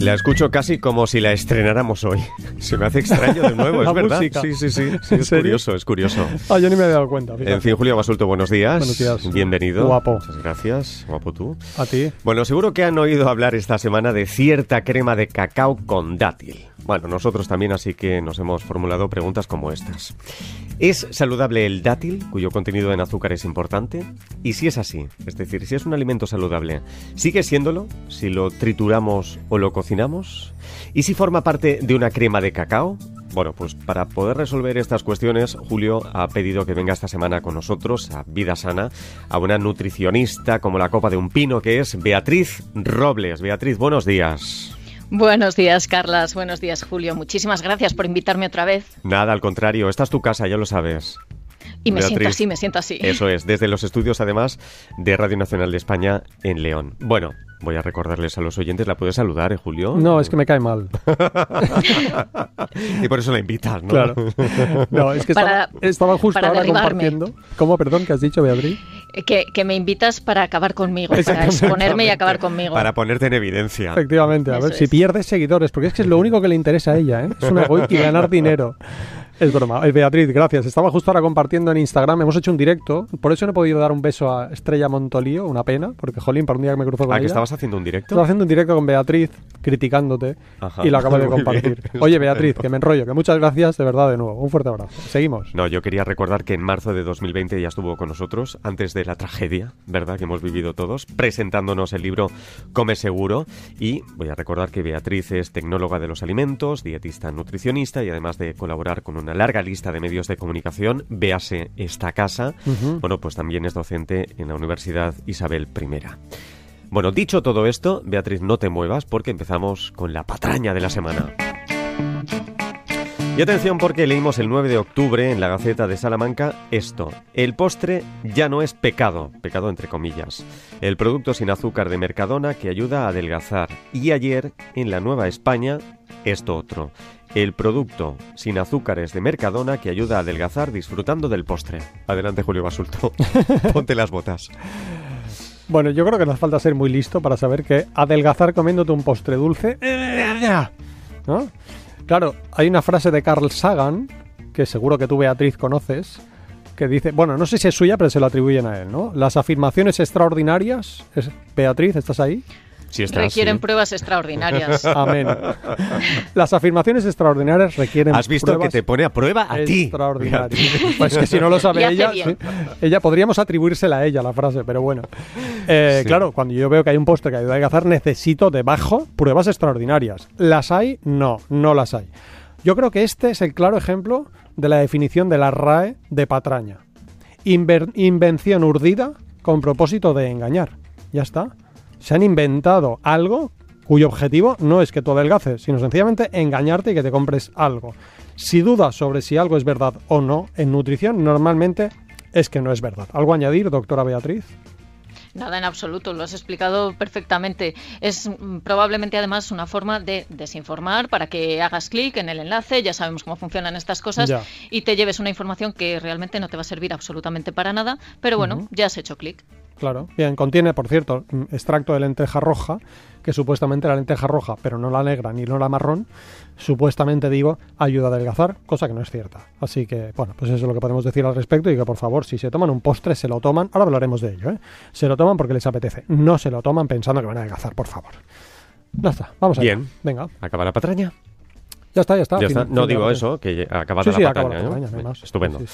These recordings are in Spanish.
La escucho casi como si la estrenáramos hoy. Se me hace extraño de nuevo, es verdad. música. Sí, sí, sí. sí, ¿En es curioso, es curioso. Ah, yo ni me había dado cuenta. fíjate. En fin, Julio Basulto, buenos días. Buenos días. Bienvenido. Guapo. Muchas gracias. Guapo tú. A ti. Bueno, seguro que han oído hablar esta semana de cierta crema de cacao con dátil. Bueno, nosotros también, así que nos hemos formulado preguntas como estas. ¿Es saludable el dátil, cuyo contenido en azúcar es importante? Y si es así, es decir, si es un alimento saludable, ¿sigue siéndolo si lo trituramos o lo cocinamos? ¿Y si forma parte de una crema de cacao? Bueno, pues para poder resolver estas cuestiones, Julio ha pedido que venga esta semana con nosotros a Vida Sana, a una nutricionista como la copa de un pino que es Beatriz Robles. Beatriz, buenos días. Buenos días, Carlas. Buenos días, Julio. Muchísimas gracias por invitarme otra vez. Nada, al contrario, esta es tu casa, ya lo sabes. Y me siento Beatriz. así, me siento así. Eso es, desde los estudios además de Radio Nacional de España en León. Bueno, voy a recordarles a los oyentes, ¿la puedes saludar, eh, Julio? No, es que me cae mal. Y por eso la invitas, ¿no? Claro. No, es que Para- estaba, estaba justo para ahora derribarme. compartiendo. ¿Cómo, perdón, que has dicho, Beatriz? Que, que me invitas para acabar conmigo, para exponerme y acabar conmigo. Para ponerte en evidencia. Efectivamente, a Eso ver si es. pierdes seguidores, porque es que es lo único que le interesa a ella, ¿eh? Es una egoísta y ganar dinero. Es broma. Beatriz, gracias. Estaba justo ahora compartiendo en Instagram. Hemos hecho un directo. Por eso no he podido dar un beso a Estrella Montolío, una pena, porque jolín, para un día que me cruzo con Ah, ella. que estabas haciendo un directo. Estaba haciendo un directo con Beatriz, criticándote, Ajá. y lo acabo de compartir. bien. Oye, Beatriz, que me enrollo, que muchas gracias de verdad de nuevo. Un fuerte abrazo. Seguimos. No, yo quería recordar que en marzo de 2020 ya estuvo con nosotros, antes de la tragedia, ¿verdad? Que hemos vivido todos, presentándonos el libro Come Seguro. Y voy a recordar que Beatriz es tecnóloga de los alimentos, dietista nutricionista y además de colaborar con una larga lista de medios de comunicación, véase esta casa. Bueno, pues también es docente en la Universidad Isabel I. Bueno, dicho todo esto, Beatriz, no te muevas porque empezamos con la patraña de la semana. Y atención porque leímos el 9 de octubre en la Gaceta de Salamanca esto. El postre ya no es pecado, pecado entre comillas. El producto sin azúcar de Mercadona que ayuda a adelgazar. Y ayer, en la Nueva España, esto otro. El producto sin azúcares de Mercadona que ayuda a adelgazar disfrutando del postre. Adelante, Julio Basulto. Ponte las botas. Bueno, yo creo que nos falta ser muy listo para saber que adelgazar comiéndote un postre dulce. ¿No? Claro, hay una frase de Carl Sagan, que seguro que tú, Beatriz, conoces, que dice, bueno, no sé si es suya, pero se lo atribuyen a él, ¿no? Las afirmaciones extraordinarias. es- Beatriz, ¿estás ahí? Si estás, Requieren sí. pruebas extraordinarias. Amén. Las afirmaciones extraordinarias requieren Has visto que pruebas te pone a prueba a ti. extraordinarias. Pues que si no lo sabe ella, sí. ella podríamos atribuírsela a ella la frase, pero bueno. Eh, Sí. Claro, cuando yo veo que hay un postre que ayuda a adelgazar, necesito debajo pruebas extraordinarias. ¿Las hay? No, no las hay. Yo creo que este es el claro ejemplo de la definición de la RAE de patraña. Inver- invención urdida con propósito de engañar. Ya está. Se han inventado algo cuyo objetivo no es que tú adelgaces, sino sencillamente engañarte y que te compres algo. Si dudas sobre si algo es verdad o no en nutrición, normalmente es que no es verdad. ¿Algo a añadir, doctora Beatriz? Nada en absoluto, lo has explicado perfectamente. Es mm, probablemente además una forma de desinformar para que hagas clic en el enlace, ya sabemos cómo funcionan estas cosas, Ya. y te lleves una información que realmente no te va a servir absolutamente para nada, pero bueno, ya has hecho clic. Claro. Bien, contiene, por cierto, extracto de lenteja roja, que supuestamente la lenteja roja, pero no la negra ni no la marrón, supuestamente digo, ayuda a adelgazar, cosa que no es cierta. Así que, bueno, pues eso es lo que podemos decir al respecto y que por favor, si se toman un postre, se lo toman, ahora hablaremos de ello, ¿eh? Se lo toman porque les apetece, no se lo toman pensando que van a adelgazar, por favor. Ya está, vamos allá. Bien. Venga, ¿Acaba la patraña? ya está, ya está. Ya fin- está. fin No digo eso, que acaba Sí, la sí, acaba patraña. la ¿no? patraña. Estupendo. Sí.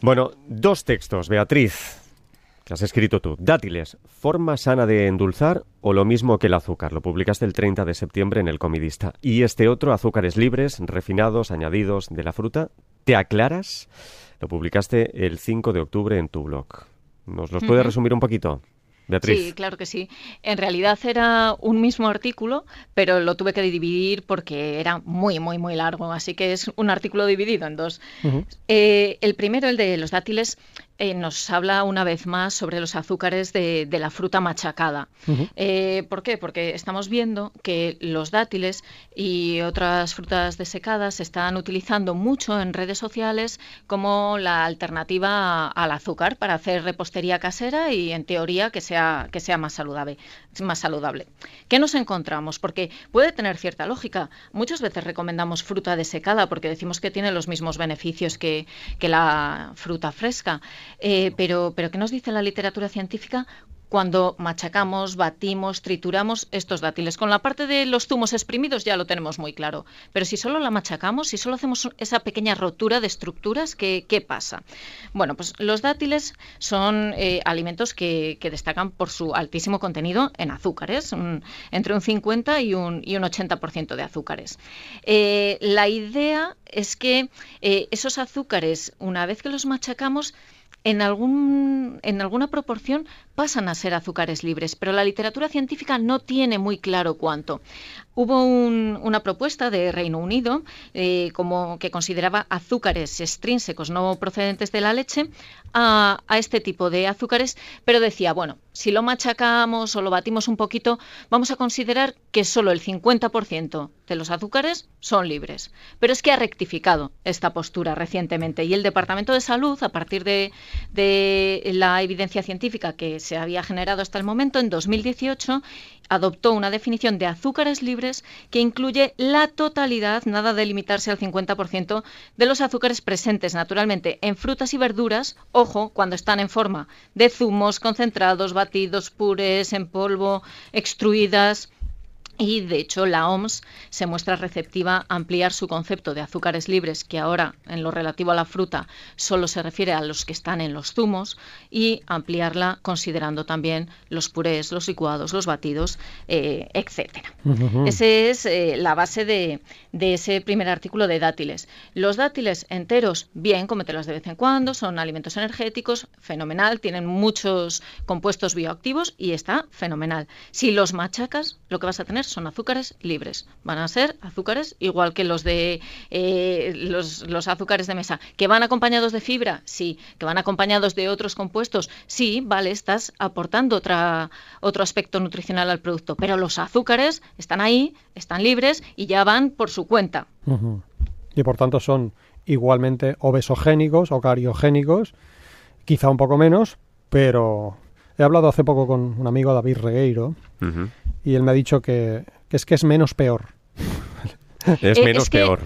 Bueno, dos textos, Beatriz, has escrito tú. Dátiles, ¿forma sana de endulzar o lo mismo que el azúcar? Lo publicaste el 30 de septiembre en El Comidista. Y este otro, azúcares libres, refinados, añadidos de la fruta. ¿Te aclaras? Lo publicaste el 5 de octubre en tu blog. ¿Nos los puedes Ujú. resumir un poquito? Beatriz. Sí, claro que sí. En realidad era un mismo artículo, pero lo tuve que dividir porque era muy, muy, muy largo. Así que es un artículo dividido en dos. Eh, el primero, el de los dátiles, eh, nos habla una vez más sobre los azúcares de, la fruta machacada. Eh, ¿Por qué? Porque estamos viendo que los dátiles y otras frutas desecadas se están utilizando mucho en redes sociales como la alternativa al azúcar para hacer repostería casera y en teoría que sea, que sea más saludable. Más saludable. ¿Qué nos encontramos? Porque puede tener cierta lógica. Muchas veces recomendamos fruta desecada porque decimos que tiene los mismos beneficios que, que la fruta fresca. Eh, pero, pero ¿qué nos dice la literatura científica? Cuando machacamos, batimos, trituramos estos dátiles. Con la parte de los zumos exprimidos ya lo tenemos muy claro. Pero si solo la machacamos, si solo hacemos esa pequeña rotura de estructuras, ¿qué, pasa? Bueno, pues los dátiles son eh, alimentos que, destacan por su altísimo contenido en azúcares, entre un 50 y un, y un 80% de azúcares. Eh, la idea es que esos azúcares, una vez que los machacamos, en, algún, en alguna proporción pasan a ser azúcares libres, pero la literatura científica no tiene muy claro cuánto. Hubo una propuesta de Reino Unido eh, como que consideraba azúcares extrínsecos no procedentes de la leche a, este tipo de azúcares, pero decía, bueno, si lo machacamos o lo batimos un poquito, vamos a considerar que solo el 50% de los azúcares son libres. Pero es que ha rectificado esta postura recientemente y el Departamento de Salud, a partir de, de la evidencia científica que se había generado hasta el momento, en 2018 adoptó una definición de azúcares libres que incluye la totalidad, nada de limitarse al 50%, de los azúcares presentes naturalmente en frutas y verduras, ojo, cuando están en forma de zumos, concentrados, batidos, purés, en polvo, extruidas y de hecho la OMS se muestra receptiva a ampliar su concepto de azúcares libres, que ahora en lo relativo a la fruta solo se refiere a los que están en los zumos, y ampliarla considerando también los purés, los licuados, los batidos, eh, etcétera. Esa es eh, la base de, ese primer artículo de dátiles. Los dátiles enteros, bien, cómetelos de vez en cuando, son alimentos energéticos, fenomenal, tienen muchos compuestos bioactivos y está fenomenal. Si los machacas, lo que vas a tener son azúcares libres. Van a ser azúcares igual que los de eh, los, azúcares de mesa. ¿Que van acompañados de fibra? Sí. ¿Que van acompañados de otros compuestos? Sí, vale, estás aportando otra, otro aspecto nutricional al producto. Pero los azúcares están ahí, están libres y ya van por su cuenta. Y por tanto son igualmente obesogénicos o cariogénicos, quizá un poco menos, pero he hablado hace poco con un amigo, David Regueiro, y él me ha dicho que, es que es menos peor. es eh, menos peor.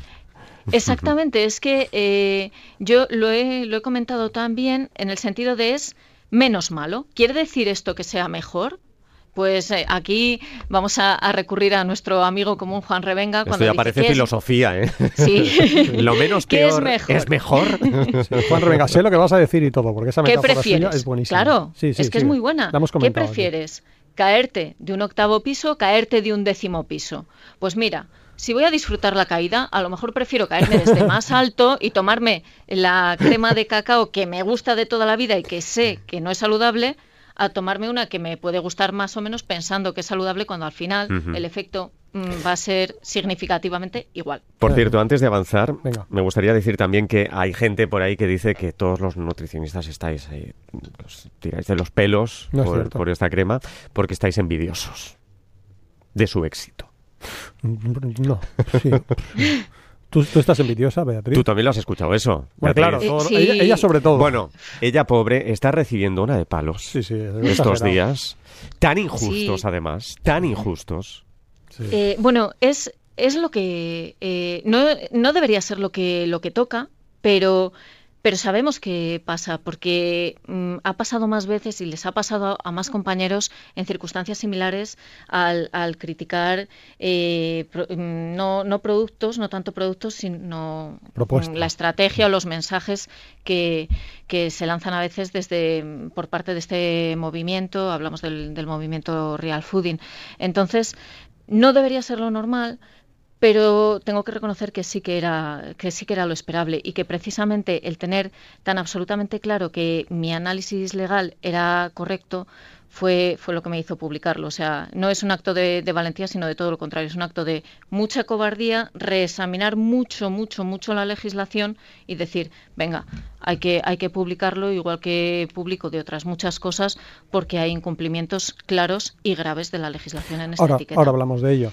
Exactamente, es que eh, yo lo he, lo he comentado también en el sentido de es menos malo. ¿Quiere decir esto que sea mejor? Pues eh, aquí vamos a, recurrir a nuestro amigo común Juan Revenga. Cuando Esto ya parece filosofía, ¿eh? Sí. lo menos peor es mejor. Juan Revenga, sé lo que vas a decir y todo, porque esa metáfora es buenísima. Claro, es que es muy buena. ¿Qué prefieres? ¿Caerte de un octavo piso o caerte de un décimo piso? Pues mira, si voy a disfrutar la caída, a lo mejor prefiero caerme desde más alto y tomarme la crema de cacao que me gusta de toda la vida y que sé que no es saludable a tomarme una que me puede gustar más o menos pensando que es saludable cuando al final el efecto mm, va a ser significativamente igual. Por cierto, antes de avanzar, me gustaría decir también que hay gente por ahí que dice que todos los nutricionistas estáis ahí, os tiráis de los pelos por, por esta crema porque estáis envidiosos de su éxito. No, sí. ¿Tú, estás envidiosa, Beatriz? Tú también lo has escuchado eso. Bueno, claro, ella, sobre todo. Bueno, ella pobre está recibiendo una de palos estos días. Tan injustos, además. Tan injustos. Eh, bueno, es, es lo que... Eh, no, no debería ser lo que, lo que toca, pero pero sabemos que pasa, porque mm, ha pasado más veces y les ha pasado a más compañeros en circunstancias similares al, criticar eh, mm, no, no, productos, no tanto productos, sino mm, la estrategia o los mensajes que, se lanzan a veces desde por parte de este movimiento, hablamos del, del movimiento Real Fooding. Entonces, no debería ser lo normal, pero tengo que reconocer que sí que era que sí que era lo esperable y que precisamente el tener tan absolutamente claro que mi análisis legal era correcto fue, fue lo que me hizo publicarlo. O sea, no es un acto de, valentía, sino de todo lo contrario. Es un acto de mucha cobardía, reexaminar mucho, mucho, mucho la legislación y decir, venga, hay que, hay que publicarlo igual que publico de otras muchas cosas porque hay incumplimientos claros y graves de la legislación en esta ahora, etiqueta. Ahora hablamos de ello.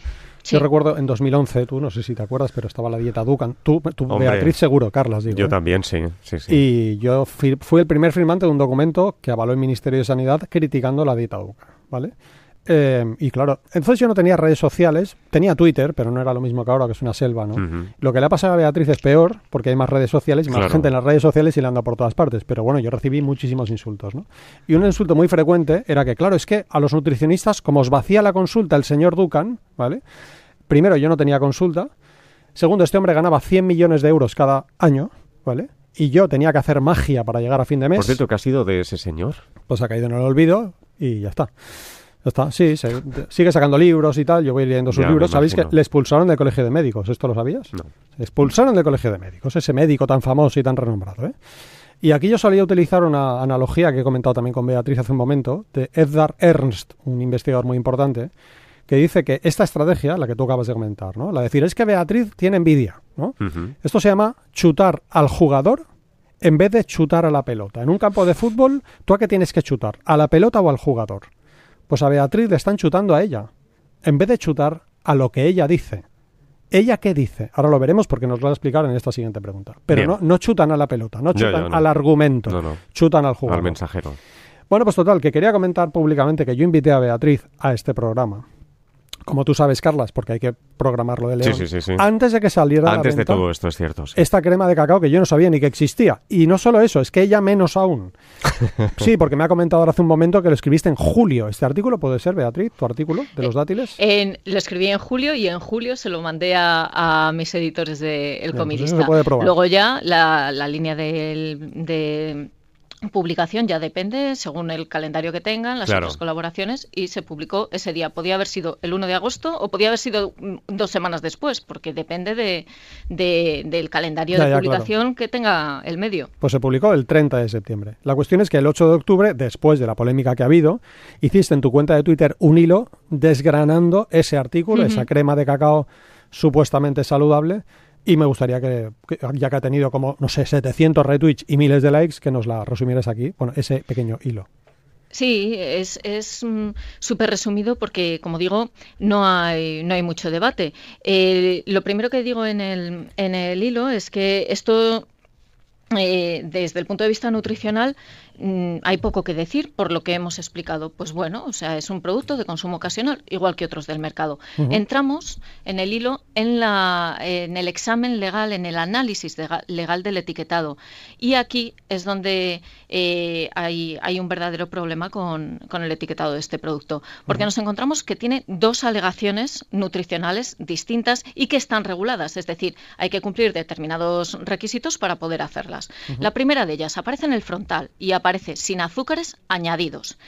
Yo recuerdo en 2011, tú no sé si te acuerdas, pero estaba la dieta Dukan. Tú, Beatriz seguro, Carlas, digo. Yo ¿eh? también, sí, sí, sí. Y yo fui, el primer firmante de un documento que avaló el Ministerio de Sanidad criticando la dieta Dukan, ¿vale? Eh, y claro, entonces yo no tenía redes sociales, tenía Twitter, pero no era lo mismo que ahora, que es una selva, ¿no? Lo que le ha pasado a Beatriz es peor, porque hay más redes sociales y más gente en las redes sociales y le anda por todas partes. Pero bueno, yo recibí muchísimos insultos, ¿no? Y un insulto muy frecuente era que, claro, es que a los nutricionistas, como os vacía la consulta el señor Dukan, ¿vale? Primero, yo no tenía consulta. Segundo, este hombre ganaba 100 millones de euros cada año, ¿vale? Y yo tenía que hacer magia para llegar a fin de mes. Por cierto, ¿qué ha sido de ese señor? Pues ha caído en el olvido y ya está. Ya está, sí, sigue sacando libros y tal. Yo voy leyendo sus libros. ¿Sabéis que le expulsaron del colegio de médicos? ¿Esto lo sabías? No. Le expulsaron del colegio de médicos, ese médico tan famoso y tan renombrado. ¿eh? Y aquí yo solía utilizar una analogía que he comentado también con Beatriz hace un momento, de Edgar Ernst, un investigador muy importante, que dice que esta estrategia, la que tú acabas de comentar, ¿no? La de decir, es que Beatriz tiene envidia, ¿no? Esto se llama chutar al jugador en vez de chutar a la pelota. En un campo de fútbol, ¿tú a qué tienes que chutar? ¿A la pelota o al jugador? Pues a Beatriz le están chutando a ella, en vez de chutar a lo que ella dice. ¿Ella qué dice? Ahora lo veremos porque nos lo va a explicar en esta siguiente pregunta. Pero no, no, chutan a la pelota, no chutan al argumento, chutan al jugador. Al mensajero. Bueno, pues total, que quería comentar públicamente que yo invité a Beatriz a este programa como tú sabes, Carlas, porque hay que programarlo de León, sí, sí, sí, antes de que saliera Antes de todo esto, es cierto. Esta crema de cacao que yo no sabía ni que existía. Y no solo eso, es que ella menos aún. sí, porque me ha comentado ahora hace un momento que lo escribiste en julio. ¿Este artículo puede ser, Beatriz, tu artículo de los dátiles? En, lo escribí en julio y en julio se lo mandé a, mis editores de El pues Comidista. Luego ya la, línea de publicación ya depende según el calendario que tengan, las otras colaboraciones, y se publicó ese día. Podía haber sido el 1 de agosto o podía haber sido mm, dos semanas después, porque depende de, del calendario de publicación que tenga el medio. Pues se publicó el 30 de septiembre. La cuestión es que el 8 de octubre, después de la polémica que ha habido, hiciste en tu cuenta de Twitter un hilo desgranando ese artículo, esa crema de cacao supuestamente saludable, y me gustaría que, ya que ha tenido como, no sé, 700 retweets y miles de likes, que nos la resumieras aquí, bueno, ese pequeño hilo. Sí, es súper mm, resumido porque, como digo, no hay, no hay mucho debate. Eh, lo primero que digo en el, en el hilo es que esto, eh, desde el punto de vista nutricional, Mm, hay poco que decir por lo que hemos explicado. Pues bueno, o sea, es un producto de consumo ocasional, igual que otros del mercado. Entramos en el hilo, en, la, en el examen legal, en el análisis legal del etiquetado. Y aquí es donde eh, hay, hay, un verdadero problema con, el etiquetado de este producto, porque nos encontramos que tiene dos alegaciones nutricionales distintas y que están reguladas, es decir, hay que cumplir determinados requisitos para poder hacerlas. La primera de ellas aparece en el frontal y aparece aparece sin azúcares añadidos.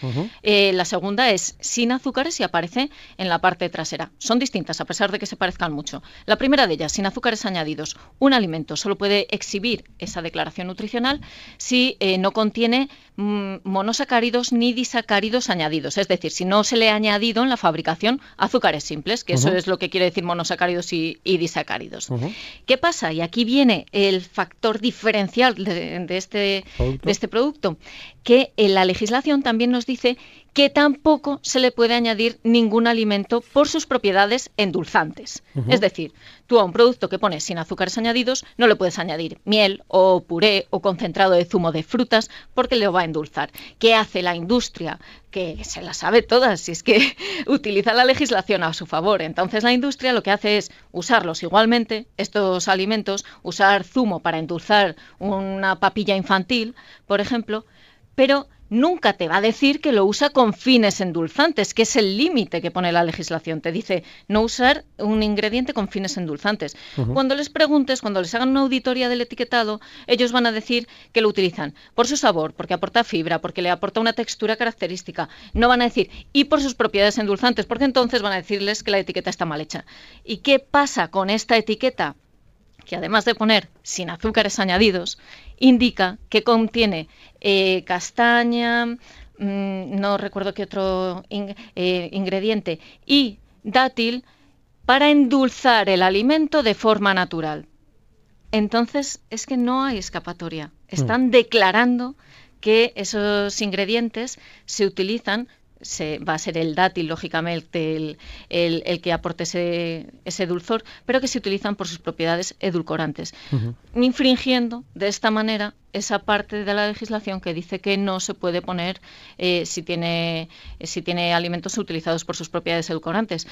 Eh, la segunda es sin azúcares y aparece en la parte trasera. Son distintas a pesar de que se parezcan mucho. La primera de ellas, sin azúcares añadidos. Un alimento solo puede exhibir esa declaración nutricional si eh, no contiene monosacáridos ni disacáridos añadidos. Es decir, si no se le ha añadido en la fabricación azúcares simples, que eso es lo que quiere decir monosacáridos y, disacáridos. ¿Qué pasa? Y aquí viene el factor diferencial de, este, de este producto que en la legislación también nos dice que tampoco se le puede añadir ningún alimento por sus propiedades endulzantes. Es decir, tú a un producto que pones sin azúcares añadidos no le puedes añadir miel o puré o concentrado de zumo de frutas porque le va a endulzar. ¿Qué hace la industria? Que se la sabe todas, si es que utiliza la legislación a su favor. Entonces la industria lo que hace es usarlos igualmente, estos alimentos, usar zumo para endulzar una papilla infantil, por ejemplo, pero nunca te va a decir que lo usa con fines endulzantes, que es el límite que pone la legislación. Te dice no usar un ingrediente con fines endulzantes. Cuando les preguntes, cuando les hagan una auditoría del etiquetado, ellos van a decir que lo utilizan por su sabor, porque aporta fibra, porque le aporta una textura característica. No van a decir y por sus propiedades endulzantes, porque entonces van a decirles que la etiqueta está mal hecha. ¿Y qué pasa con esta etiqueta? que además de poner sin azúcares añadidos, indica que contiene eh, castaña, mm, no recuerdo qué otro eh, ingrediente, y dátil para endulzar el alimento de forma natural. Entonces es que no hay escapatoria. Mm. Están declarando que esos ingredientes se utilizan se, va a ser el dátil, lógicamente, el, que aporte ese, dulzor, pero que se utilizan por sus propiedades edulcorantes, infringiendo de esta manera esa parte de la legislación que dice que no se puede poner eh, si, tiene, si tiene alimentos utilizados por sus propiedades edulcorantes.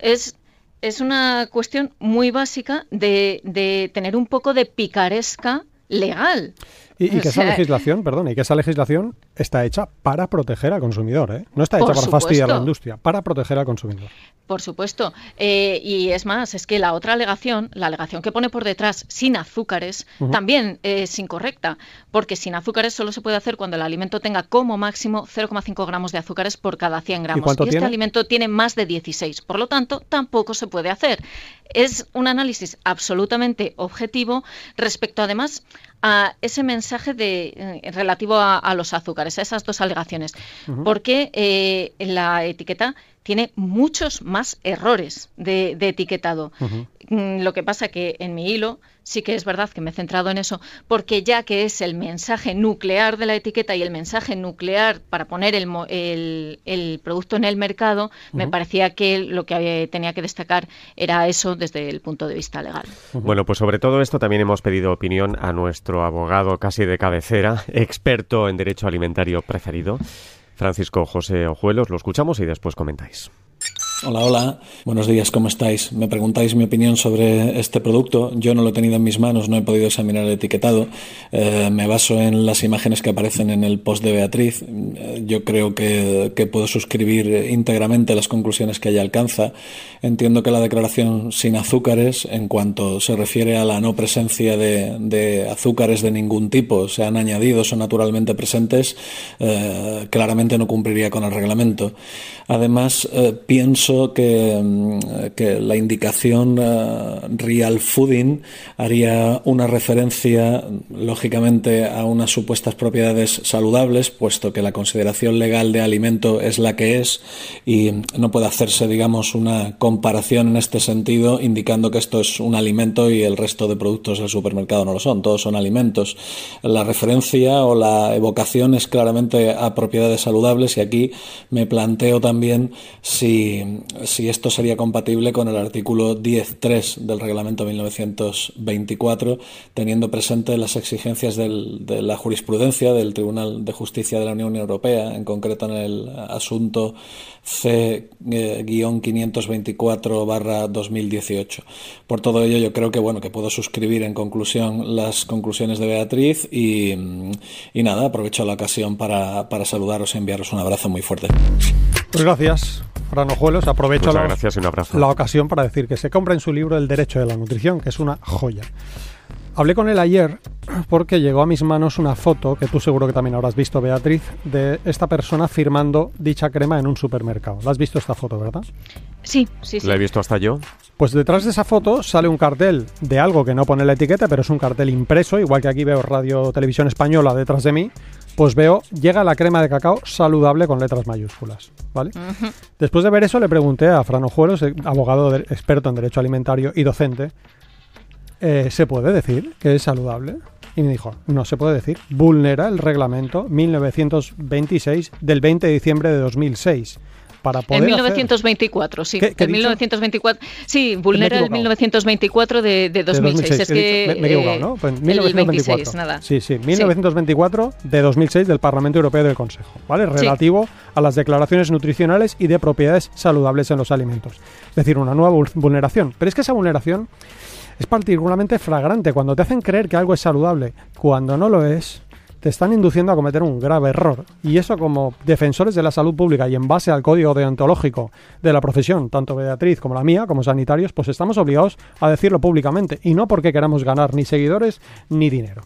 Es es una cuestión muy básica de, de, tener un poco de picaresca legal. Y, que esa legislación, perdón, y que esa legislación está hecha para proteger al consumidor, ¿eh? No está hecha para fastidiar a la industria, para proteger al consumidor. Por supuesto. Eh, y es más, es que la otra alegación, la alegación que pone por detrás sin azúcares, también es incorrecta, porque sin azúcares solo se puede hacer cuando el alimento tenga como máximo 0,5 gramos de azúcares por cada 100 gramos. ¿Y, este alimento tiene más de 16, por lo tanto, tampoco se puede hacer. Es un análisis absolutamente objetivo respecto, además, a ese mensaje de, eh, relativo a, los azúcares, a esas dos alegaciones, porque eh, la etiqueta tiene muchos más errores de, etiquetado. Mm, lo que pasa que en mi hilo sí que es verdad que me he centrado en eso, porque ya que es el mensaje nuclear de la etiqueta y el mensaje nuclear para poner el, el, producto en el mercado, me parecía que lo que tenía que destacar era eso desde el punto de vista legal. Bueno, pues sobre todo esto también hemos pedido opinión a nuestro abogado casi de cabecera, experto en derecho alimentario preferido. Francisco José Ojuelos. Lo escuchamos y después comentáis. Hola, hola. Buenos días, ¿cómo estáis? Me preguntáis mi opinión sobre este producto. Yo no lo he tenido en mis manos, no he podido examinar el etiquetado. Eh, me baso en las imágenes que aparecen en el post de Beatriz. Eh, yo creo que, puedo suscribir íntegramente las conclusiones que ella alcanza. Entiendo que la declaración sin azúcares, en cuanto se refiere a la no presencia de, azúcares de ningún tipo, sean añadidos o naturalmente presentes, eh, claramente no cumpliría con el reglamento. Además, pienso Mm, que, la indicación eh, real fooding haría una referencia, lógicamente, a unas supuestas propiedades saludables, puesto que la consideración legal de alimento es la que es y no puede hacerse, digamos, una comparación en este sentido, indicando que esto es un alimento y el resto de productos del supermercado no lo son, todos son alimentos. La referencia o la evocación es claramente a propiedades saludables y aquí me planteo también si si esto sería compatible con el artículo 10.3 del reglamento 1924, teniendo presente las exigencias de la jurisprudencia del Tribunal de Justicia de la Unión Europea, en concreto en el asunto C-524-2018. Por todo ello, yo creo que bueno que puedo suscribir en conclusión las conclusiones de Beatriz y, nada, aprovecho la ocasión para, para saludaros y enviaros un abrazo muy fuerte. Pues gracias. Fran Ojuelos, aprovecho la, gracias un abrazo. la ocasión para decir que se compra en su libro El Derecho de la Nutrición, que es una joya. Hablé con él ayer porque llegó a mis manos una foto, que tú seguro que también habrás visto, Beatriz, de esta persona firmando dicha crema en un supermercado. ¿La has visto esta foto, verdad? Sí, sí, sí. La he visto hasta yo. Pues detrás de esa foto sale un cartel de algo que no pone la etiqueta, pero es un cartel impreso, igual que aquí veo Radio Televisión Española detrás de mí, pues veo, llega la crema de cacao saludable con letras mayúsculas, ¿vale? Después de ver eso le pregunté a Fran Ojuelos, abogado experto en derecho alimentario y docente, eh, ¿se puede decir que es saludable? Y me dijo, no se puede decir, vulnera el reglamento 1926 del 20 de diciembre de 2006 para poder En 1924, sí. en 1924, sí, vulnera el 1924 de, de 2006. Es que, me, he equivocado, ¿no? Pues 1924. nada. Sí, sí, 1924 de 2006 del Parlamento Europeo del Consejo, ¿vale? Relativo a las declaraciones nutricionales y de propiedades saludables en los alimentos. Es decir, una nueva vulneración. Pero es que esa vulneración es particularmente flagrante cuando te hacen creer que algo es saludable cuando no lo es te están induciendo a cometer un grave error. Y eso como defensores de la salud pública y en base al código deontológico de la profesión, tanto Beatriz como la mía, como sanitarios, pues estamos obligados a decirlo públicamente. Y no porque queramos ganar ni seguidores ni dinero.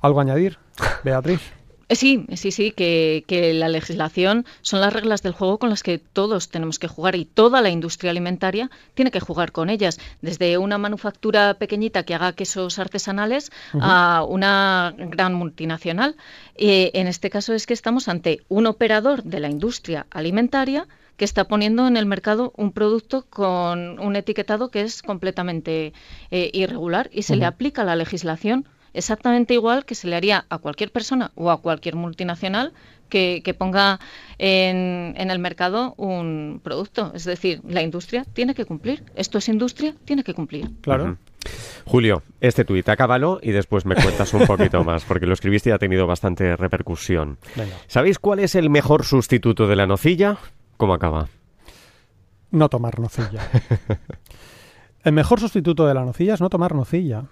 ¿Algo añadir, Beatriz? Eh, sí, sí, sí, que, que, la legislación son las reglas del juego con las que todos tenemos que jugar y toda la industria alimentaria tiene que jugar con ellas, desde una manufactura pequeñita que haga quesos artesanales a una gran multinacional. Eh, en este caso es que estamos ante un operador de la industria alimentaria que está poniendo en el mercado un producto con un etiquetado que es completamente eh, irregular y se le aplica la legislación exactamente igual que se le haría a cualquier persona o a cualquier multinacional que, ponga en, el mercado un producto. Es decir, la industria tiene que cumplir. Esto es industria, tiene que cumplir. Claro. Julio, este tuit, acábalo y después me cuentas un poquito más, porque lo escribiste y ha tenido bastante repercusión. ¿Sabéis cuál es el mejor sustituto de la nocilla? ¿Cómo acaba? No tomar nocilla. el mejor sustituto de la nocilla es no tomar nocilla.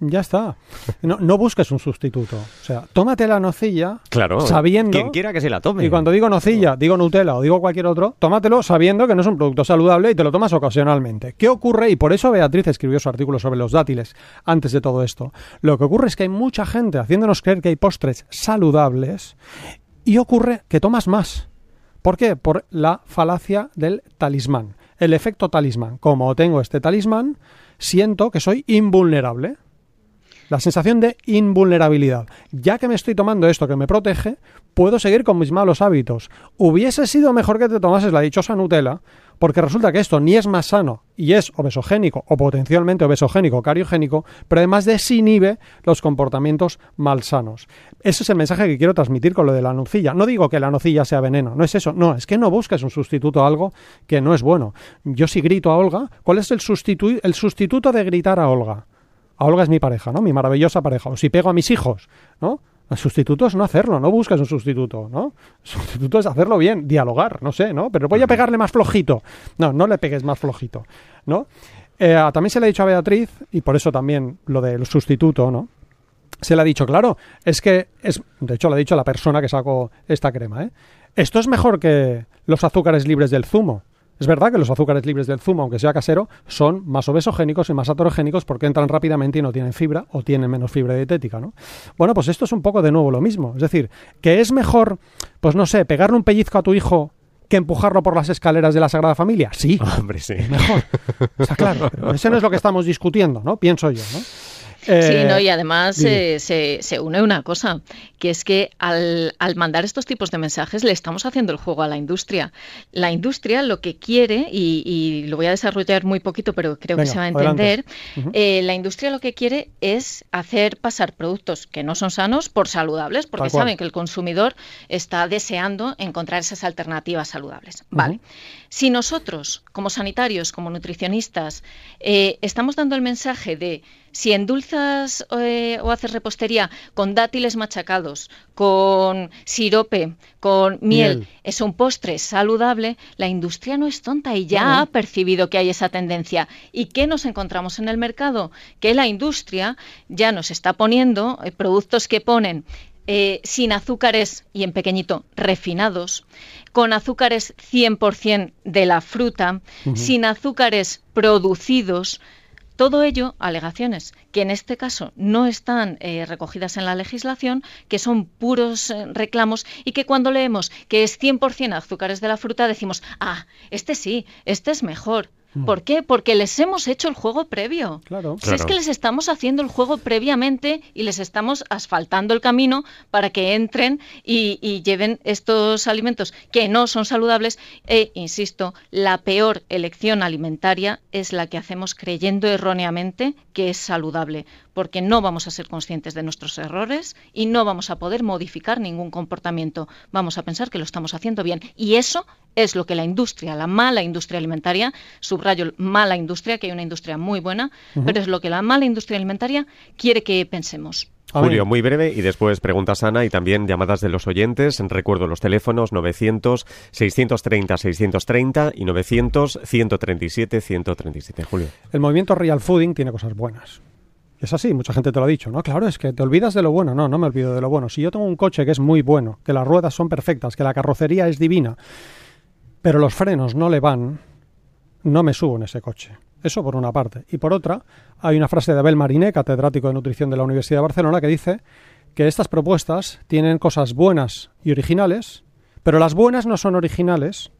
Ya está. No, busques un sustituto. O sea, tómate la nocilla claro, sabiendo. Quien quiera que se la tome. Y cuando digo nocilla, digo Nutella o digo cualquier otro, tómatelo sabiendo que no es un producto saludable y te lo tomas ocasionalmente. ¿Qué ocurre? Y por eso Beatriz escribió su artículo sobre los dátiles antes de todo esto. Lo que ocurre es que hay mucha gente haciéndonos creer que hay postres saludables y ocurre que tomas más. ¿Por qué? Por la falacia del talismán. El efecto talismán. Como tengo este talismán, siento que soy invulnerable. La sensación de invulnerabilidad. Ya que me estoy tomando esto que me protege, puedo seguir con mis malos hábitos. Hubiese sido mejor que te tomases la dichosa Nutella, porque resulta que esto ni es más sano y es obesogénico o potencialmente obesogénico, cariogénico, pero además desinhibe los comportamientos malsanos. Ese es el mensaje que quiero transmitir con lo de la nocilla. No digo que la nocilla sea veneno, no es eso, no, es que no busques un sustituto a algo que no es bueno. Yo si grito a Olga, ¿cuál es el, el sustituto de gritar a Olga? A Olga es mi pareja, ¿no? Mi maravillosa pareja. O si pego a mis hijos, ¿no? El sustituto es no hacerlo, no buscas un sustituto, ¿no? El sustituto es hacerlo bien, dialogar, no sé, ¿no? Pero voy a pegarle más flojito. No, no le pegues más flojito, ¿no? Eh, también se le ha dicho a Beatriz, y por eso también lo del sustituto, ¿no? Se le ha dicho, claro, es que es, de hecho lo ha dicho la persona que sacó esta crema, ¿eh? Esto es mejor que los azúcares libres del zumo. Es verdad que los azúcares libres del zumo, aunque sea casero, son más obesogénicos y más aterogénicos porque entran rápidamente y no tienen fibra o tienen menos fibra dietética, ¿no? Bueno, pues esto es un poco de nuevo lo mismo. Es decir, que es mejor, pues no sé, pegarle un pellizco a tu hijo que empujarlo por las escaleras de la Sagrada Familia? Sí. Hombre, sí. mejor. Está claro. Pero ese no es lo que estamos discutiendo, ¿no? Pienso yo, ¿no? Sí, no, y eh, además eh, se, se, une una cosa, que es que al, al, mandar estos tipos de mensajes le estamos haciendo el juego a la industria. La industria lo que quiere, y, lo voy a desarrollar muy poquito, pero creo que se va a entender, eh, la industria lo que quiere es hacer pasar productos que no son sanos por saludables, porque saben que el consumidor está deseando encontrar esas alternativas saludables. Vale. Si nosotros, como sanitarios, como nutricionistas, estamos dando el mensaje de si endulzas eh, o haces repostería con dátiles machacados, con sirope, con miel, es un postre saludable, la industria no es tonta y ya ha percibido que hay esa tendencia. ¿Y qué nos encontramos en el mercado? Que la industria ya nos está poniendo eh, productos que ponen eh, sin azúcares y en pequeñito refinados, con azúcares 100% de la fruta, sin azúcares producidos, todo ello, alegaciones que en este caso no están eh, recogidas en la legislación, que son puros eh, reclamos y que cuando leemos que es 100% azúcares de la fruta decimos, ah, este sí, este es mejor. Mm. ¿Por qué? Porque les hemos hecho el juego previo. Claro. Si es que les estamos haciendo el juego previamente y les estamos asfaltando el camino para que entren y, lleven estos alimentos que no son saludables. E, insisto, la peor elección alimentaria es la que hacemos creyendo erróneamente que es saludable, porque no vamos a ser conscientes de nuestros errores y no vamos a poder modificar ningún comportamiento. Vamos a pensar que lo estamos haciendo bien. Y eso es lo que la industria, la mala industria alimentaria, subrayo mala industria, que hay una industria muy buena, pero es lo que la mala industria alimentaria quiere que pensemos. Julio, muy breve y después preguntas Ana y también llamadas de los oyentes. Recuerdo los teléfonos 900 630 630 y 900 137 137. Julio. El movimiento Real Fooding tiene cosas buenas. Es así, mucha gente te lo ha dicho, ¿no? Claro, es que te olvidas de lo bueno. No, no me olvido de lo bueno. Si yo tengo un coche que es muy bueno, que las ruedas son perfectas, que la carrocería es divina, pero los frenos no le van, no me subo en ese coche. Eso por una parte. Y por otra, hay una frase de Abel Mariné, catedrático de nutrición de la Universidad de Barcelona, que dice que estas propuestas tienen cosas buenas y originales, pero las buenas no son originales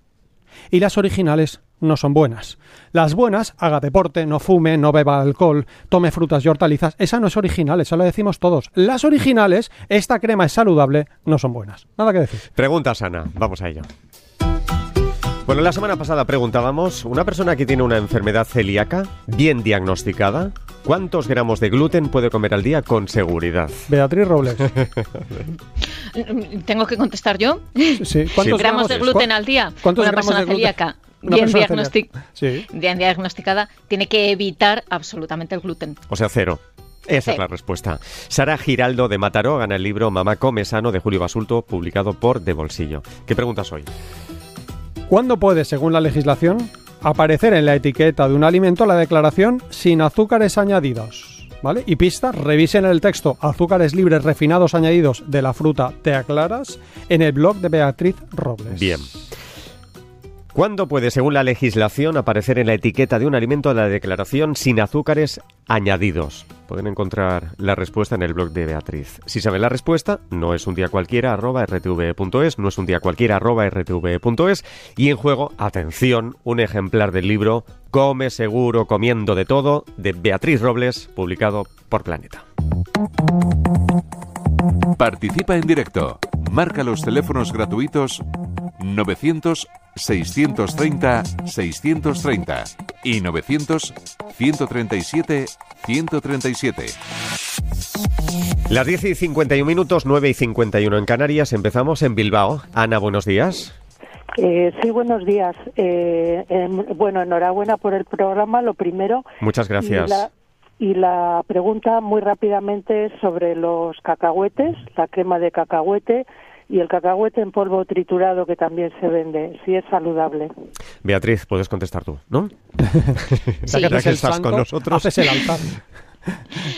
y las originales no son buenas. Las buenas, haga deporte, no fume, no beba alcohol, tome frutas y hortalizas. Esa no es original, eso lo decimos todos. Las originales, esta crema es saludable, no son buenas. Nada que decir. Pregunta sana, vamos a ello. Bueno, la semana pasada preguntábamos, una persona que tiene una enfermedad celíaca, bien diagnosticada, ¿cuántos gramos de gluten puede comer al día con seguridad? Beatriz Robles. ¿Tengo que contestar yo? Sí. ¿Cuántos gramos de gluten al día? ¿Cuántos una gramos persona de gluten? celíaca Una bien, diagnostic-. Sí. bien diagnosticada tiene que evitar absolutamente el gluten. O sea, cero. Esa es la respuesta. Sara Giraldo de Mataró gana el libro Mamá come sano de Julio Basulto, publicado por De Bolsillo. ¿Qué preguntas hoy? ¿Cuándo puede, según la legislación, aparecer en la etiqueta de un alimento la declaración sin azúcares añadidos? ¿Vale? Y pista, revisen el texto azúcares libres refinados añadidos de la fruta te aclaras en el blog de Beatriz Robles. Bien. ¿Cuándo puede, según la legislación, aparecer en la etiqueta de un alimento la declaración sin azúcares añadidos? Pueden encontrar la respuesta en el blog de Beatriz. Si saben la respuesta, no es un día cualquiera arroba no es un día cualquiera arroba y en juego, atención, un ejemplar del libro Come seguro comiendo de todo de Beatriz Robles, publicado por Planeta. Participa en directo. Marca los teléfonos gratuitos 900 630 630 y 900 137 137. Las 10 y 51 minutos, 9 y 51 en Canarias. Empezamos en Bilbao. Ana, buenos días. Eh, sí, buenos días. Eh, em, bueno, enhorabuena por el programa, lo primero. Muchas gracias. Y la, y la pregunta muy rápidamente sobre los cacahuetes, la crema de cacahuete y el cacahuete en polvo triturado que también se vende, si es saludable. Beatriz, puedes contestar tú, ¿no? Sí. Ya que estás con nosotros. haces el altar.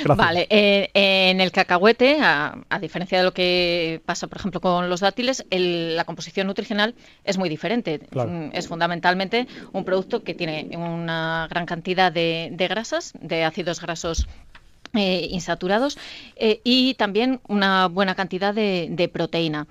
Gracias. Vale, eh, en el cacahuete, a, a diferencia de lo que pasa, por ejemplo, con los dátiles, el- la composición nutricional es muy diferente. Claro. Mm, Es fundamentalmente un producto que tiene una gran cantidad de, de grasas, de ácidos grasos eh, insaturados eh, y también una buena cantidad de, de proteína.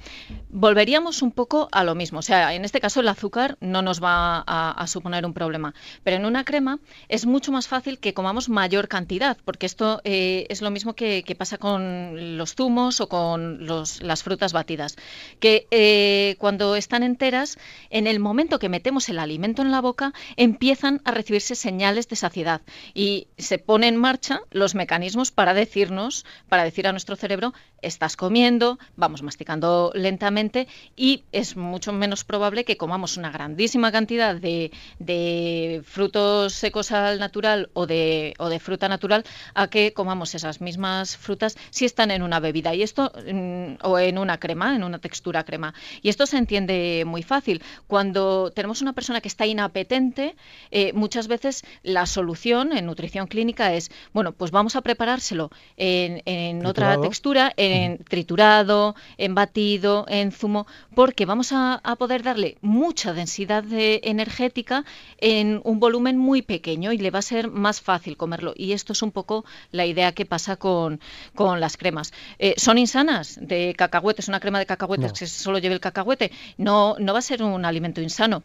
Volveríamos un poco a lo mismo, o sea, en este caso el azúcar no nos va a, suponer un problema, pero en una crema es mucho más fácil que comamos mayor cantidad, porque esto eh, es lo mismo que, pasa con los zumos o con las frutas batidas, que eh, cuando están enteras, en el momento que metemos el alimento en la boca, empiezan a recibirse señales de saciedad y se pone en marcha los mecanismos para decirnos, para decir a nuestro cerebro, estás comiendo, vamos masticando lentamente y es mucho menos probable que comamos una grandísima cantidad de, de frutos secos al natural o de, o de fruta natural a que comamos esas mismas frutas si están en una bebida y esto mm, o en una crema, en una textura crema. Y esto se entiende muy fácil. Cuando tenemos una persona que está inapetente, eh, muchas veces la solución en nutrición clínica es, bueno, pues vamos a preparárselo en, en otra textura, en triturado, en batido, en zumo, porque vamos a, a poder darle mucha densidad de- energética en un volumen muy pequeño y le va a ser más fácil comerlo. Y esto es un poco la idea que pasa con, con las cremas. Eh, ¿Son insanas de cacahuetes? ¿Una crema de cacahuetes No. que solo lleve el cacahuete? No, no va a ser un alimento insano.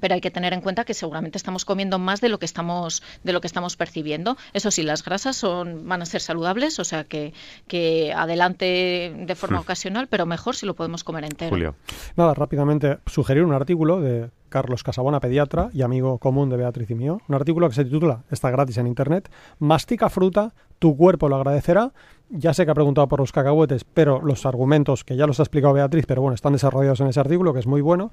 Pero hay que tener en cuenta que seguramente estamos comiendo más de lo que estamos de lo que estamos percibiendo. Eso sí, las grasas son van a ser saludables, o sea que, que adelante de forma ocasional, pero mejor si lo podemos comer entero. Julio. Nada, rápidamente sugerir un artículo de Carlos Casabona, pediatra y amigo común de Beatriz y mío. Un artículo que se titula, está gratis en internet, Mastica fruta, tu cuerpo lo agradecerá. Ya sé que ha preguntado por los cacahuetes, pero los argumentos que ya los ha explicado Beatriz, pero bueno, están desarrollados en ese artículo, que es muy bueno.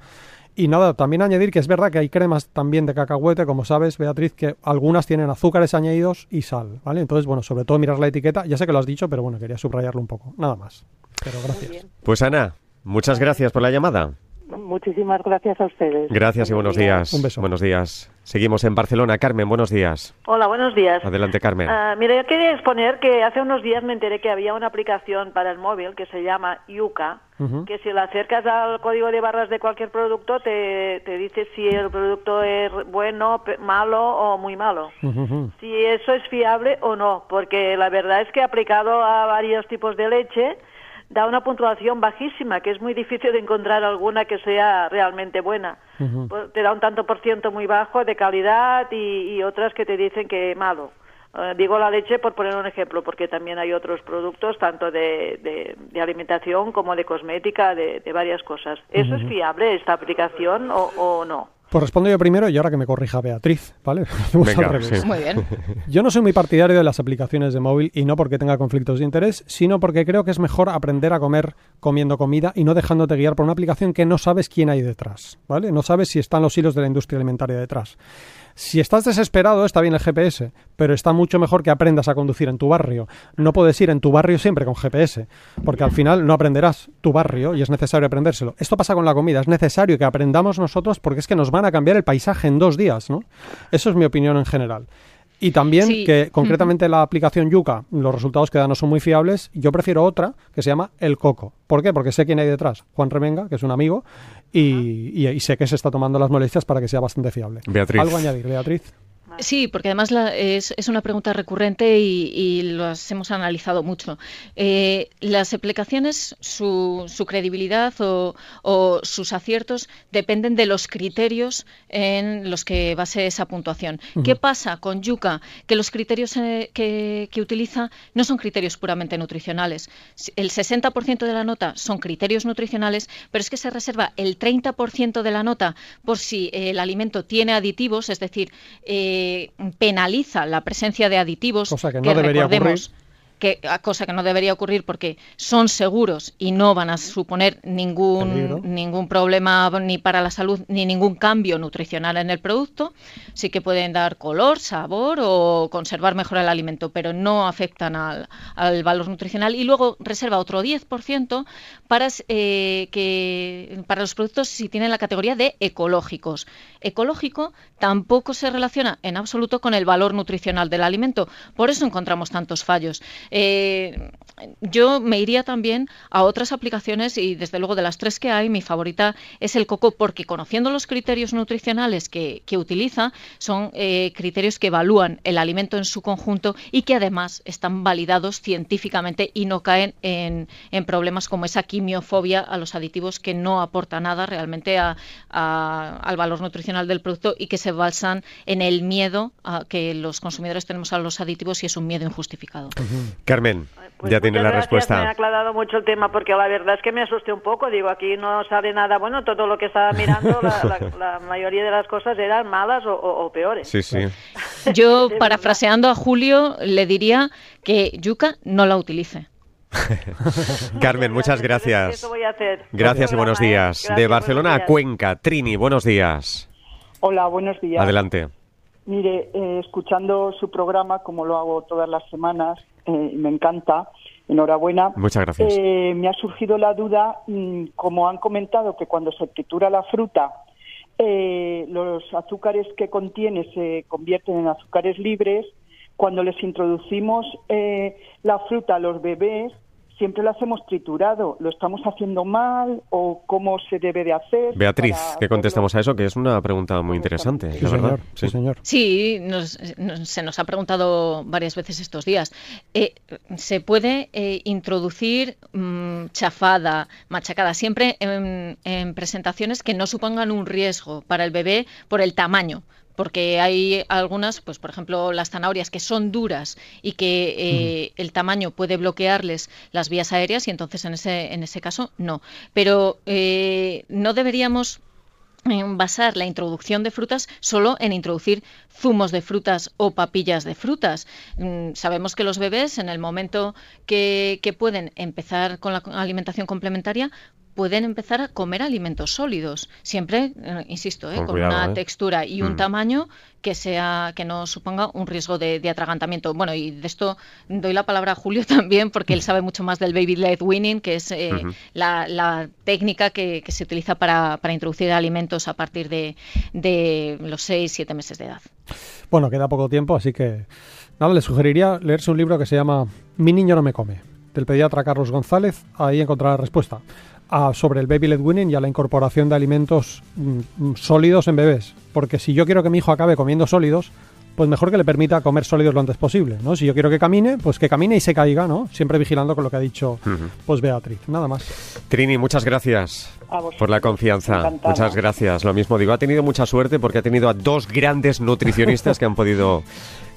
Y nada, también añadir que es verdad que hay cremas también de cacahuete, como sabes, Beatriz, que algunas tienen azúcares añadidos y sal, ¿vale? Entonces, bueno, sobre todo mirar la etiqueta. Ya sé que lo has dicho, pero bueno, quería subrayarlo un poco. Nada más. Pero gracias. Pues Ana, muchas gracias por la llamada. Muchísimas gracias a ustedes. Gracias y buenos días. Un beso. Buenos días. Seguimos en Barcelona. Carmen, buenos días. Hola, buenos días. Adelante, Carmen. Uh, mira, yo quería exponer que hace unos días me enteré que había una aplicación para el móvil que se llama Yuka, uh -huh. que si la acercas al código de barras de cualquier producto te, te dice si el producto es bueno, malo o muy malo. Uh -huh. Si eso es fiable o no, porque la verdad es que aplicado a varios tipos de leche, da una puntuación bajísima, que es muy difícil de encontrar alguna que sea realmente buena. Uh -huh. Te da un tanto por ciento muy bajo de calidad y, y otras que te dicen que malo. Uh, digo la leche por poner un ejemplo, porque también hay otros productos, tanto de, de, de alimentación como de cosmética, de, de varias cosas. ¿Eso uh -huh. es fiable, esta aplicación, o, o no? Pues respondo yo primero y ahora que me corrija Beatriz, ¿vale? Venga, al sí. Muy bien. Yo no soy muy partidario de las aplicaciones de móvil y no porque tenga conflictos de interés, sino porque creo que es mejor aprender a comer comiendo comida y no dejándote guiar por una aplicación que no sabes quién hay detrás, ¿vale? No sabes si están los hilos de la industria alimentaria detrás. Si estás desesperado, está bien el GPS, pero está mucho mejor que aprendas a conducir en tu barrio. No puedes ir en tu barrio siempre con GPS, porque al final no aprenderás tu barrio y es necesario aprendérselo. Esto pasa con la comida, es necesario que aprendamos nosotros porque es que nos van a cambiar el paisaje en dos días, ¿no? Eso es mi opinión en general. Y también sí. que concretamente la aplicación Yuka, los resultados que da no son muy fiables. Yo prefiero otra que se llama El Coco. ¿Por qué? Porque sé quién hay detrás. Juan Remenga, que es un amigo, y, y, y sé que se está tomando las molestias para que sea bastante fiable. Beatriz. ¿Algo añadir, Beatriz? Sí, porque además la, es, es, una pregunta recurrente y, y las hemos analizado mucho. Eh, las aplicaciones, su, su credibilidad o, o, sus aciertos dependen de los criterios en los que base esa puntuación. Uh -huh. ¿Qué pasa con Yuka? Que los criterios eh, que, que, utiliza no son criterios puramente nutricionales. El 60% de la nota son criterios nutricionales, pero es que se reserva el 30% de la nota por si el alimento tiene aditivos, es decir, eh, penaliza la presencia de aditivos cosa que, no que debería ocurrir que, cosa que no debería ocurrir porque son seguros y no van a suponer ningún, ningún problema ni para la salud ni ningún cambio nutricional en el producto. Sí que pueden dar color, sabor o conservar mejor el alimento, pero no afectan al, al valor nutricional. Y luego reserva otro 10% para, eh, que, para los productos si tienen la categoría de ecológicos. Ecológico tampoco se relaciona en absoluto con el valor nutricional del alimento. Por eso encontramos tantos fallos. Eh, yo me iría también a otras aplicaciones y desde luego de las tres que hay, mi favorita es el coco porque conociendo los criterios nutricionales que, utiliza, son eh, criterios que evalúan el alimento en su conjunto y que además están validados científicamente y no caen en, problemas como esa quimiofobia a los aditivos que no aporta nada realmente al valor nutricional del producto y que se basan en el miedo que los consumidores tenemos a los aditivos y es un miedo injustificado. Carmen, pues ya tiene la gracias, respuesta. Me ha aclarado mucho el tema porque la verdad es que me asusté un poco. Digo, aquí no sale nada bueno. Todo lo que estaba mirando, la, la, la, mayoría de las cosas eran malas o, o, o peores. Sí, sí. Yo, parafraseando a Julio, le diría que Yuca no la utilice. Carmen, muchas gracias. Eso voy a hacer. Gracias y buenos días. Gracias, de Barcelona a Cuenca, Trini, buenos días. Hola, buenos días. Adelante. Mire, eh, escuchando su programa, como lo hago todas las semanas, eh, me encanta. Enhorabuena. Muchas gracias. Eh, me ha surgido la duda, mmm, como han comentado, que cuando se tritura la fruta, eh, los azúcares que contiene se convierten en azúcares libres. Cuando les introducimos eh, la fruta a los bebés, siempre lo hacemos triturado. ¿Lo estamos haciendo mal o cómo se debe de hacer? Beatriz, que contestemos a eso, que es una pregunta muy interesante, sí, la señor, verdad. Sí, señor. Sí, nos, nos, se nos ha preguntado varias veces estos días. Eh, ¿Se puede eh, introducir mmm, chafada, machacada, siempre en, en presentaciones que no supongan un riesgo para el bebé por el tamaño? Porque hay algunas, pues por ejemplo las zanahorias que son duras y que eh, mm. el tamaño puede bloquearles las vías aéreas y entonces en ese, en ese caso no. Pero eh, no deberíamos basar la introducción de frutas solo en introducir zumos de frutas o papillas de frutas. Mm, sabemos que los bebés, en el momento que, que pueden empezar con la alimentación complementaria, pueden empezar a comer alimentos sólidos, siempre, eh, insisto, eh, con, una eh. textura y un mm. tamaño que sea que no suponga un riesgo de, atragantamiento. Bueno, y de esto doy la palabra a Julio también, porque él sabe mucho más del baby led winning, que es la, técnica que, se utiliza para, introducir alimentos a partir de, de los 6-7 meses de edad. Bueno, queda poco tiempo, así que nada, le sugeriría leerse un libro que se llama Mi niño no me come, del pediatra Carlos González. Ahí encontrará la sobre el baby led weaning y a la incorporación de alimentos mm, mm, sólidos en bebés. Porque si yo quiero que mi hijo acabe comiendo sólidos, pues mejor que le permita comer sólidos lo antes posible, ¿no? Si yo quiero que camine, pues que camine y se caiga, ¿no? Siempre vigilando con lo que ha dicho pues Beatriz. Nada más. Trini, muchas gracias por la confianza. Muchas gracias. Lo mismo digo, ha tenido mucha suerte porque ha tenido a dos grandes nutricionistas que han podido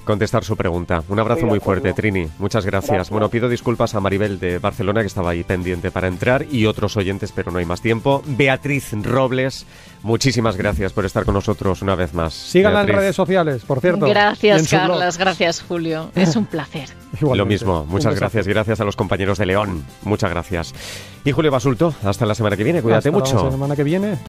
contestar su pregunta. Un abrazo muy fuerte, Trini. Muchas gracias. Bueno, pido disculpas a Maribel de Barcelona, que estaba ahí pendiente para entrar, y otros oyentes, pero no hay más tiempo. Beatriz Robles, muchísimas gracias por estar con nosotros una vez más. Síganla en redes sociales, por cierto. Gracias, Carlos. Gracias, Julio. Es un placer. Lo mismo. Muchas gracias. Gracias a los compañeros de León. Muchas gracias. Y Julio Basulto, hasta la semana que viene. Cuídate mucho. La semana que viene.